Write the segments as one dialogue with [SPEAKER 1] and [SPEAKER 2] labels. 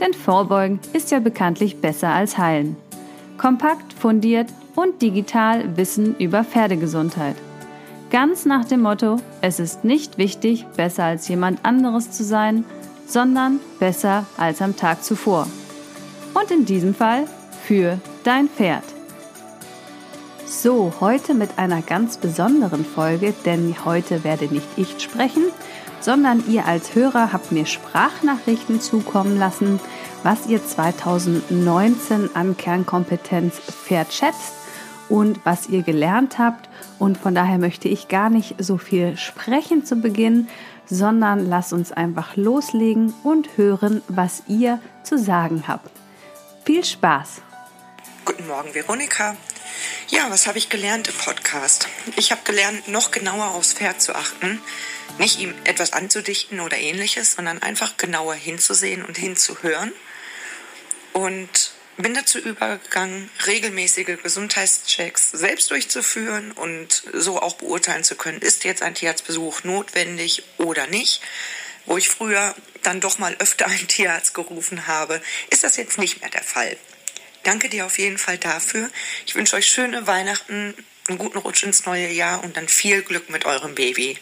[SPEAKER 1] Denn Vorbeugen ist ja bekanntlich besser als Heilen. Kompakt, fundiert und digital Wissen über Pferdegesundheit. Ganz nach dem Motto, es ist nicht wichtig, besser als jemand anderes zu sein, sondern besser als am Tag zuvor. Und in diesem Fall für dein Pferd. So, heute mit einer ganz besonderen Folge, denn heute werde nicht ich sprechen, sondern ihr als Hörer habt mir Sprachnachrichten zukommen lassen, was ihr 2019 an Kernkompetenz Pferd schätzt und was ihr gelernt habt. Und von daher möchte ich gar nicht so viel sprechen zu Beginn, sondern lasst uns einfach loslegen und hören, was ihr zu sagen habt. Viel Spaß!
[SPEAKER 2] Guten Morgen, Veronika. Ja, was habe ich gelernt im Podcast? Ich habe gelernt, noch genauer aufs Pferd zu achten. Nicht ihm etwas anzudichten oder ähnliches, sondern einfach genauer hinzusehen und hinzuhören. Und bin dazu übergegangen, regelmäßige Gesundheitschecks selbst durchzuführen und so auch beurteilen zu können, ist jetzt ein Tierarztbesuch notwendig oder nicht. Wo ich früher dann doch mal öfter einen Tierarzt gerufen habe, ist das jetzt nicht mehr der Fall. Danke dir auf jeden Fall dafür. Ich wünsche euch schöne Weihnachten, einen guten Rutsch ins neue Jahr und dann viel Glück mit eurem Baby.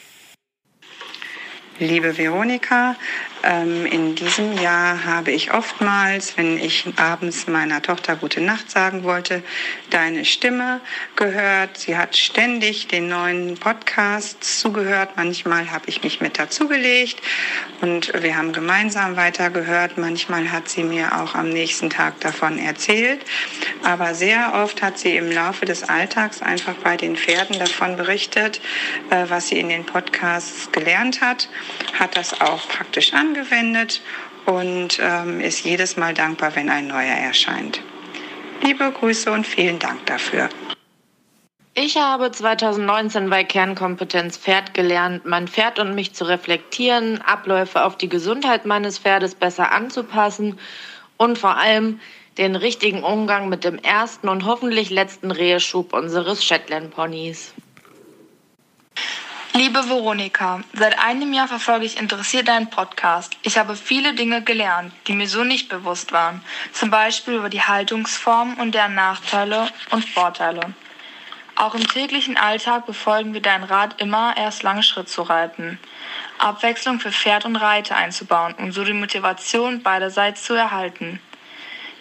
[SPEAKER 3] Liebe Veronika, ähm, in diesem Jahr habe ich oftmals, wenn ich abends meiner Tochter gute Nacht sagen wollte, deine Stimme gehört. Sie hat ständig den neuen Podcasts zugehört. Manchmal habe ich mich mit dazugelegt und wir haben gemeinsam weitergehört. Manchmal hat sie mir auch am nächsten Tag davon erzählt. Aber sehr oft hat sie im Laufe des Alltags einfach bei den Pferden davon berichtet, äh, was sie in den Podcasts gelernt hat hat das auch praktisch angewendet und ähm, ist jedes Mal dankbar, wenn ein neuer erscheint. Liebe Grüße und vielen Dank dafür.
[SPEAKER 4] Ich habe 2019 bei Kernkompetenz Pferd gelernt, mein Pferd und mich zu reflektieren, Abläufe auf die Gesundheit meines Pferdes besser anzupassen und vor allem den richtigen Umgang mit dem ersten und hoffentlich letzten Reheschub unseres Shetland Ponys.
[SPEAKER 5] Liebe Veronika, seit einem Jahr verfolge ich interessiert deinen Podcast. Ich habe viele Dinge gelernt, die mir so nicht bewusst waren. Zum Beispiel über die Haltungsform und deren Nachteile und Vorteile. Auch im täglichen Alltag befolgen wir deinen Rat immer, erst lange Schritt zu reiten. Abwechslung für Pferd und Reiter einzubauen, um so die Motivation beiderseits zu erhalten.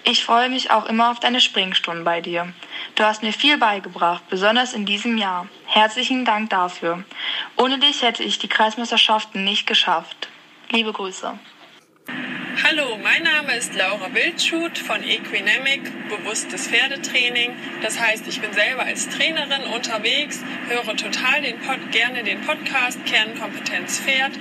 [SPEAKER 5] Ich freue mich auch immer auf deine Springstunden bei dir. Du hast mir viel beigebracht, besonders in diesem Jahr. Herzlichen Dank dafür. Ohne dich hätte ich die Kreismeisterschaften nicht geschafft. Liebe Grüße.
[SPEAKER 6] Hallo, mein Name ist Laura Wildschut von Equinemic, bewusstes Pferdetraining. Das heißt, ich bin selber als Trainerin unterwegs, höre total den Pod, gerne den Podcast Kernkompetenz Pferd.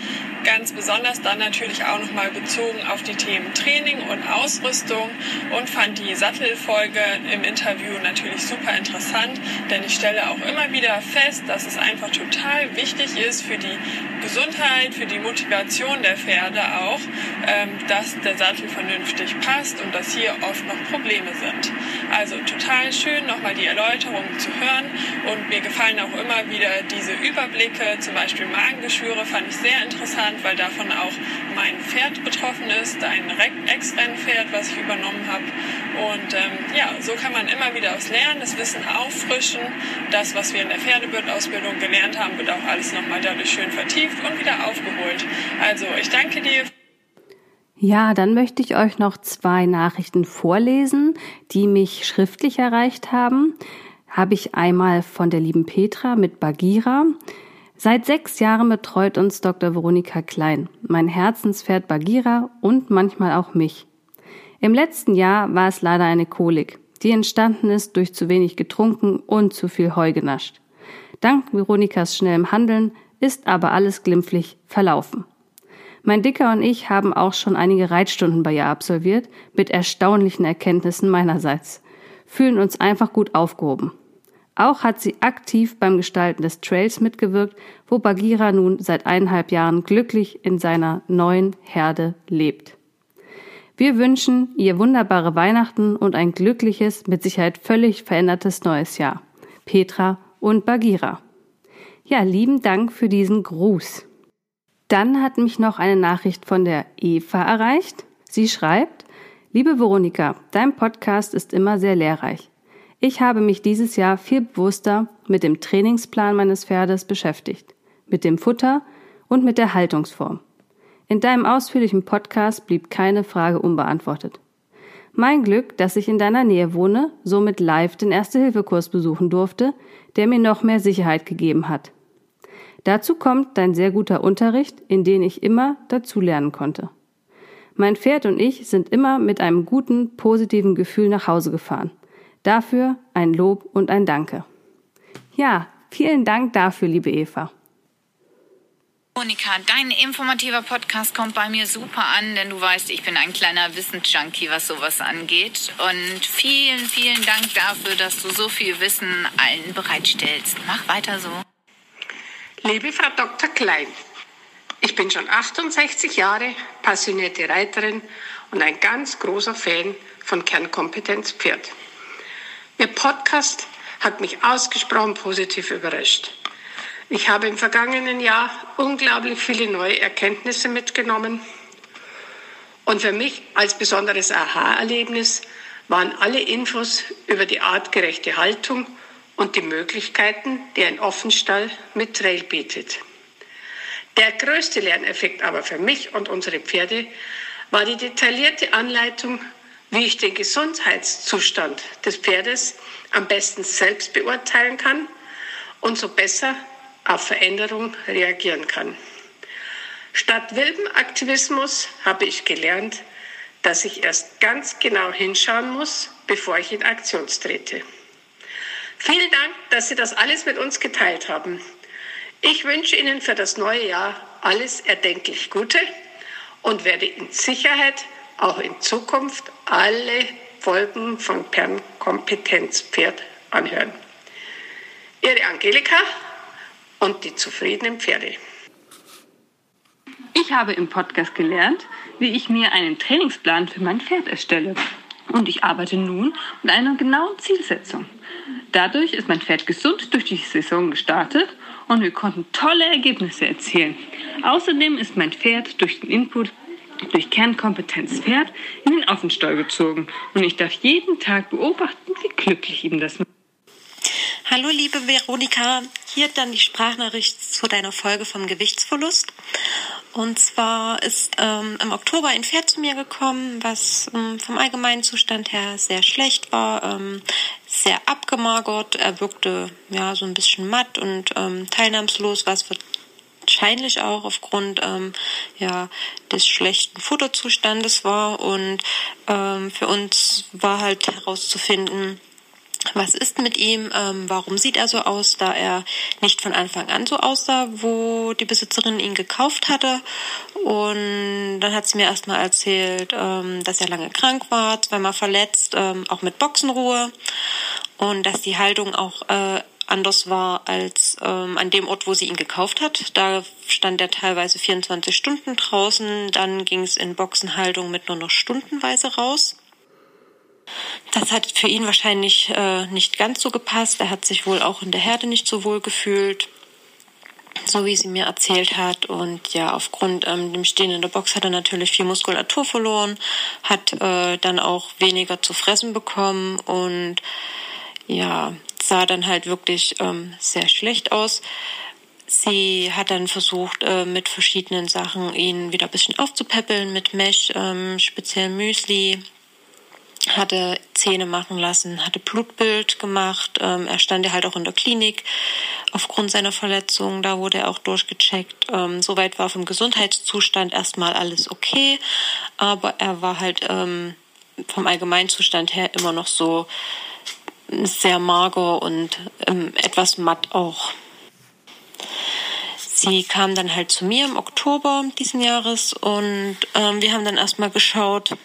[SPEAKER 6] Ganz besonders dann natürlich auch nochmal bezogen auf die Themen Training und Ausrüstung und fand die Sattelfolge im Interview natürlich super interessant, denn ich stelle auch immer wieder fest, dass es einfach total wichtig ist für die Gesundheit, für die Motivation der Pferde auch, ähm, der Sattel vernünftig passt und dass hier oft noch Probleme sind. Also total schön, nochmal die Erläuterungen zu hören und mir gefallen auch immer wieder diese Überblicke, zum Beispiel Magengeschwüre fand ich sehr interessant, weil davon auch mein Pferd betroffen ist, ein Ex-Rennpferd, was ich übernommen habe. Und ähm, ja, so kann man immer wieder aufs Lernen, das Wissen auffrischen. Das, was wir in der Pferdewirtausbildung gelernt haben, wird auch alles nochmal dadurch schön vertieft und wieder aufgeholt. Also ich danke dir.
[SPEAKER 1] Ja, dann möchte ich euch noch zwei Nachrichten vorlesen, die mich schriftlich erreicht haben. Habe ich einmal von der lieben Petra mit Bagira. Seit sechs Jahren betreut uns Dr. Veronika Klein, mein Herzenspferd Bagira und manchmal auch mich. Im letzten Jahr war es leider eine Kolik, die entstanden ist durch zu wenig getrunken und zu viel Heu genascht. Dank Veronikas schnellem Handeln ist aber alles glimpflich verlaufen. Mein Dicker und ich haben auch schon einige Reitstunden bei ihr absolviert, mit erstaunlichen Erkenntnissen meinerseits. Fühlen uns einfach gut aufgehoben. Auch hat sie aktiv beim Gestalten des Trails mitgewirkt, wo Bagheera nun seit eineinhalb Jahren glücklich in seiner neuen Herde lebt. Wir wünschen ihr wunderbare Weihnachten und ein glückliches, mit Sicherheit völlig verändertes neues Jahr. Petra und Bagheera. Ja, lieben Dank für diesen Gruß. Dann hat mich noch eine Nachricht von der Eva erreicht. Sie schreibt, Liebe Veronika, dein Podcast ist immer sehr lehrreich. Ich habe mich dieses Jahr viel bewusster mit dem Trainingsplan meines Pferdes beschäftigt, mit dem Futter und mit der Haltungsform. In deinem ausführlichen Podcast blieb keine Frage unbeantwortet. Mein Glück, dass ich in deiner Nähe wohne, somit live den Erste-Hilfe-Kurs besuchen durfte, der mir noch mehr Sicherheit gegeben hat. Dazu kommt dein sehr guter Unterricht, in den ich immer dazulernen konnte. Mein Pferd und ich sind immer mit einem guten, positiven Gefühl nach Hause gefahren. Dafür ein Lob und ein Danke. Ja, vielen Dank dafür, liebe Eva.
[SPEAKER 7] Monika, dein informativer Podcast kommt bei mir super an, denn du weißt, ich bin ein kleiner Wissensjunkie, was sowas angeht. Und vielen, vielen Dank dafür, dass du so viel Wissen allen bereitstellst. Mach weiter so.
[SPEAKER 8] Liebe Frau Dr. Klein, ich bin schon 68 Jahre passionierte Reiterin und ein ganz großer Fan von Kernkompetenz Pferd. Ihr Podcast hat mich ausgesprochen positiv überrascht. Ich habe im vergangenen Jahr unglaublich viele neue Erkenntnisse mitgenommen. Und für mich als besonderes Aha-Erlebnis waren alle Infos über die artgerechte Haltung und die Möglichkeiten, die ein Offenstall mit Trail bietet. Der größte Lerneffekt aber für mich und unsere Pferde war die detaillierte Anleitung, wie ich den Gesundheitszustand des Pferdes am besten selbst beurteilen kann und so besser auf Veränderung reagieren kann. Statt wildem Aktivismus habe ich gelernt, dass ich erst ganz genau hinschauen muss, bevor ich in Aktion trete. Vielen Dank, dass Sie das alles mit uns geteilt haben. Ich wünsche Ihnen für das neue Jahr alles erdenklich Gute und werde in Sicherheit auch in Zukunft alle Folgen von Pferd anhören. Ihre Angelika und die zufriedenen Pferde.
[SPEAKER 9] Ich habe im Podcast gelernt, wie ich mir einen Trainingsplan für mein Pferd erstelle. Und ich arbeite nun mit einer genauen Zielsetzung. Dadurch ist mein Pferd gesund durch die Saison gestartet und wir konnten tolle Ergebnisse erzielen. Außerdem ist mein Pferd durch den Input durch Kernkompetenz Pferd in den Offenstall gezogen und ich darf jeden Tag beobachten, wie glücklich ihm das macht.
[SPEAKER 10] Hallo liebe Veronika, hier dann die Sprachnachricht zu deiner Folge vom Gewichtsverlust. Und zwar ist ähm, im Oktober ein Pferd zu mir gekommen, was ähm, vom allgemeinen Zustand her sehr schlecht war, ähm, sehr abgemagert. Er wirkte ja so ein bisschen matt und ähm, teilnahmslos, was wahrscheinlich auch aufgrund ähm, ja des schlechten Futterzustandes war. Und ähm, für uns war halt herauszufinden, was ist mit ihm, ähm, warum sieht er so aus, da er nicht von Anfang an so aussah, wo die Besitzerin ihn gekauft hatte. Und dann hat sie mir erstmal erzählt, ähm, dass er lange krank war, zweimal verletzt, ähm, auch mit Boxenruhe und dass die Haltung auch äh, anders war als ähm, an dem Ort, wo sie ihn gekauft hat. Da stand er teilweise 24 Stunden draußen, dann ging es in Boxenhaltung mit nur noch stundenweise raus. Das hat für ihn wahrscheinlich äh, nicht ganz so gepasst. Er hat sich wohl auch in der Herde nicht so wohl gefühlt, so wie sie mir erzählt hat. Und ja, aufgrund ähm, dem Stehen in der Box hat er natürlich viel Muskulatur verloren, hat äh, dann auch weniger zu fressen bekommen und ja, sah dann halt wirklich ähm, sehr schlecht aus. Sie hat dann versucht, äh, mit verschiedenen Sachen ihn wieder ein bisschen aufzupäppeln, mit Mesh, ähm, speziell Müsli, hatte Zähne machen lassen, hatte Blutbild gemacht. Ähm, er stand ja halt auch in der Klinik aufgrund seiner Verletzung. Da wurde er auch durchgecheckt. Ähm, soweit war vom Gesundheitszustand erstmal alles okay, aber er war halt ähm, vom Allgemeinzustand her immer noch so sehr mager und ähm, etwas matt auch. sie kam dann halt zu mir im Oktober diesen Jahres und ähm, wir haben dann erstmal geschaut,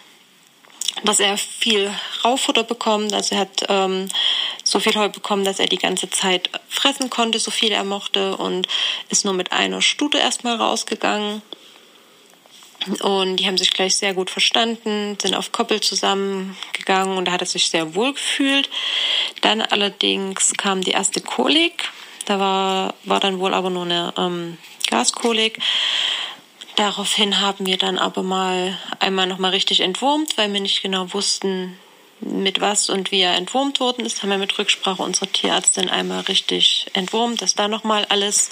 [SPEAKER 10] dass er viel Raufutter bekommt. Also er hat ähm, so viel Heu bekommen, dass er die ganze Zeit fressen konnte, so viel er mochte und ist nur mit einer Stute erstmal rausgegangen. Und die haben sich gleich sehr gut verstanden, sind auf Koppel zusammengegangen und da hat er sich sehr wohl gefühlt. Dann allerdings kam die erste Kolik. Da war, war dann wohl aber nur eine ähm, Gaskolik. Daraufhin haben wir dann aber mal einmal nochmal richtig entwurmt, weil wir nicht genau wussten, mit was und wie er entwurmt worden ist, haben wir mit Rücksprache unserer Tierärztin einmal richtig entwurmt, dass da nochmal alles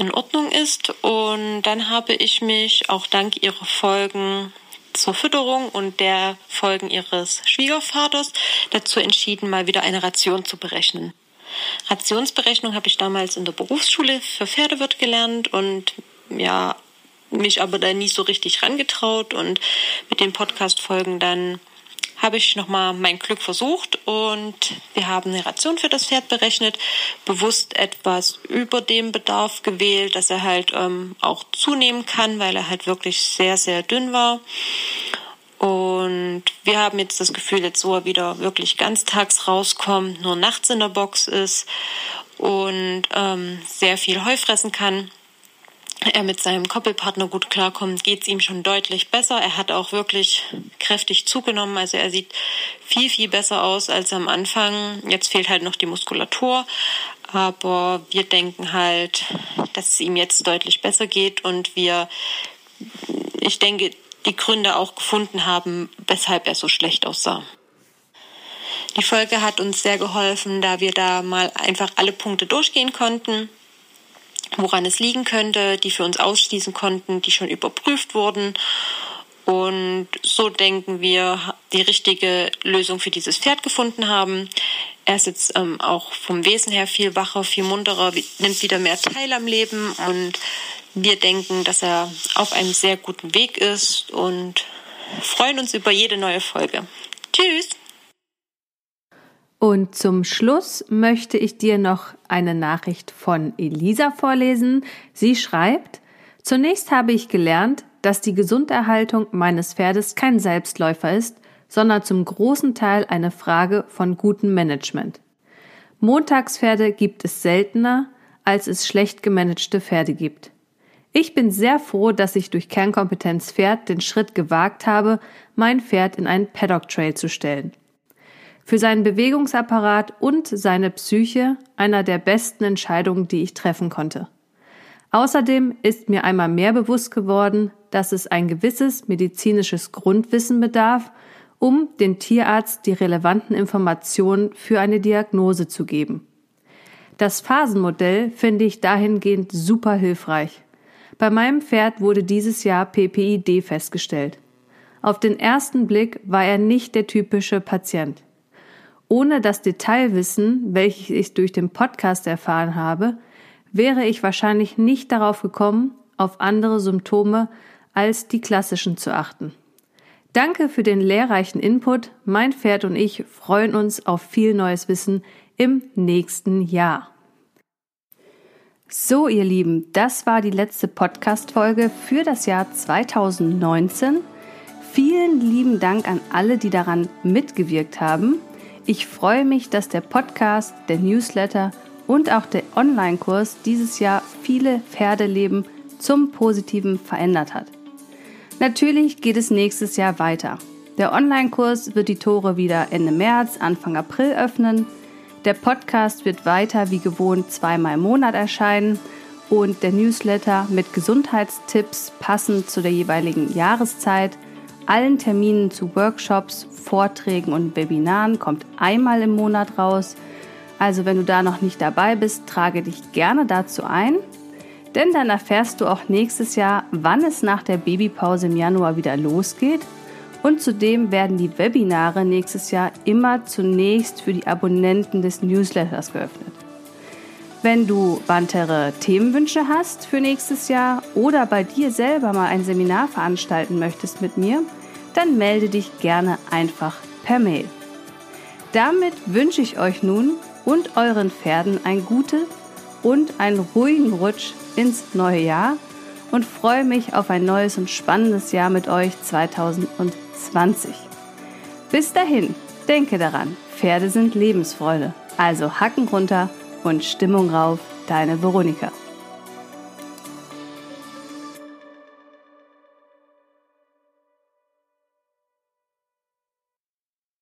[SPEAKER 10] in Ordnung ist. Und dann habe ich mich auch dank ihrer Folgen zur Fütterung und der Folgen ihres Schwiegervaters dazu entschieden, mal wieder eine Ration zu berechnen. Rationsberechnung habe ich damals in der Berufsschule für Pferdewirt gelernt und ja, mich aber da nie so richtig rangetraut und mit den Podcast-Folgen dann habe ich nochmal mein Glück versucht und wir haben eine Ration für das Pferd berechnet, bewusst etwas über dem Bedarf gewählt, dass er halt ähm, auch zunehmen kann, weil er halt wirklich sehr, sehr dünn war. Und wir haben jetzt das Gefühl, jetzt wo er wieder wirklich ganztags rauskommt, nur nachts in der Box ist und ähm, sehr viel Heu fressen kann, er mit seinem Koppelpartner gut klarkommt, geht es ihm schon deutlich besser. Er hat auch wirklich kräftig zugenommen. Also er sieht viel, viel besser aus als am Anfang. Jetzt fehlt halt noch die Muskulatur. Aber wir denken halt, dass es ihm jetzt deutlich besser geht und wir, ich denke, die Gründe auch gefunden haben, weshalb er so schlecht aussah. Die Folge hat uns sehr geholfen, da wir da mal einfach alle Punkte durchgehen konnten woran es liegen könnte, die für uns ausschließen konnten, die schon überprüft wurden. Und so denken wir, die richtige Lösung für dieses Pferd gefunden haben. Er ist jetzt ähm, auch vom Wesen her viel wacher, viel munterer, nimmt wieder mehr teil am Leben und wir denken, dass er auf einem sehr guten Weg ist und freuen uns über jede neue Folge. Tschüss!
[SPEAKER 1] Und zum Schluss möchte ich dir noch eine Nachricht von Elisa vorlesen. Sie schreibt, Zunächst habe ich gelernt, dass die Gesunderhaltung meines Pferdes kein Selbstläufer ist, sondern zum großen Teil eine Frage von gutem Management. Montagspferde gibt es seltener, als es schlecht gemanagte Pferde gibt. Ich bin sehr froh, dass ich durch Kernkompetenz Pferd den Schritt gewagt habe, mein Pferd in einen Paddock Trail zu stellen für seinen Bewegungsapparat und seine Psyche einer der besten Entscheidungen, die ich treffen konnte. Außerdem ist mir einmal mehr bewusst geworden, dass es ein gewisses medizinisches Grundwissen bedarf, um den Tierarzt die relevanten Informationen für eine Diagnose zu geben. Das Phasenmodell finde ich dahingehend super hilfreich. Bei meinem Pferd wurde dieses Jahr PPID festgestellt. Auf den ersten Blick war er nicht der typische Patient. Ohne das Detailwissen, welches ich durch den Podcast erfahren habe, wäre ich wahrscheinlich nicht darauf gekommen, auf andere Symptome als die klassischen zu achten. Danke für den lehrreichen Input. Mein Pferd und ich freuen uns auf viel neues Wissen im nächsten Jahr. So, ihr Lieben, das war die letzte Podcast-Folge für das Jahr 2019. Vielen lieben Dank an alle, die daran mitgewirkt haben. Ich freue mich, dass der Podcast, der Newsletter und auch der Online-Kurs dieses Jahr viele Pferdeleben zum Positiven verändert hat. Natürlich geht es nächstes Jahr weiter. Der Online-Kurs wird die Tore wieder Ende März, Anfang April öffnen. Der Podcast wird weiter wie gewohnt zweimal im Monat erscheinen und der Newsletter mit Gesundheitstipps passend zu der jeweiligen Jahreszeit – allen Terminen zu Workshops, Vorträgen und Webinaren kommt einmal im Monat raus. Also wenn du da noch nicht dabei bist, trage dich gerne dazu ein, denn dann erfährst du auch nächstes Jahr, wann es nach der Babypause im Januar wieder losgeht. Und zudem werden die Webinare nächstes Jahr immer zunächst für die Abonnenten des Newsletters geöffnet. Wenn du weitere Themenwünsche hast für nächstes Jahr oder bei dir selber mal ein Seminar veranstalten möchtest mit mir, dann melde dich gerne einfach per Mail. Damit wünsche ich euch nun und euren Pferden ein gutes und einen ruhigen Rutsch ins neue Jahr und freue mich auf ein neues und spannendes Jahr mit euch 2020. Bis dahin, denke daran, Pferde sind Lebensfreude. Also Hacken runter und Stimmung rauf, deine Veronika.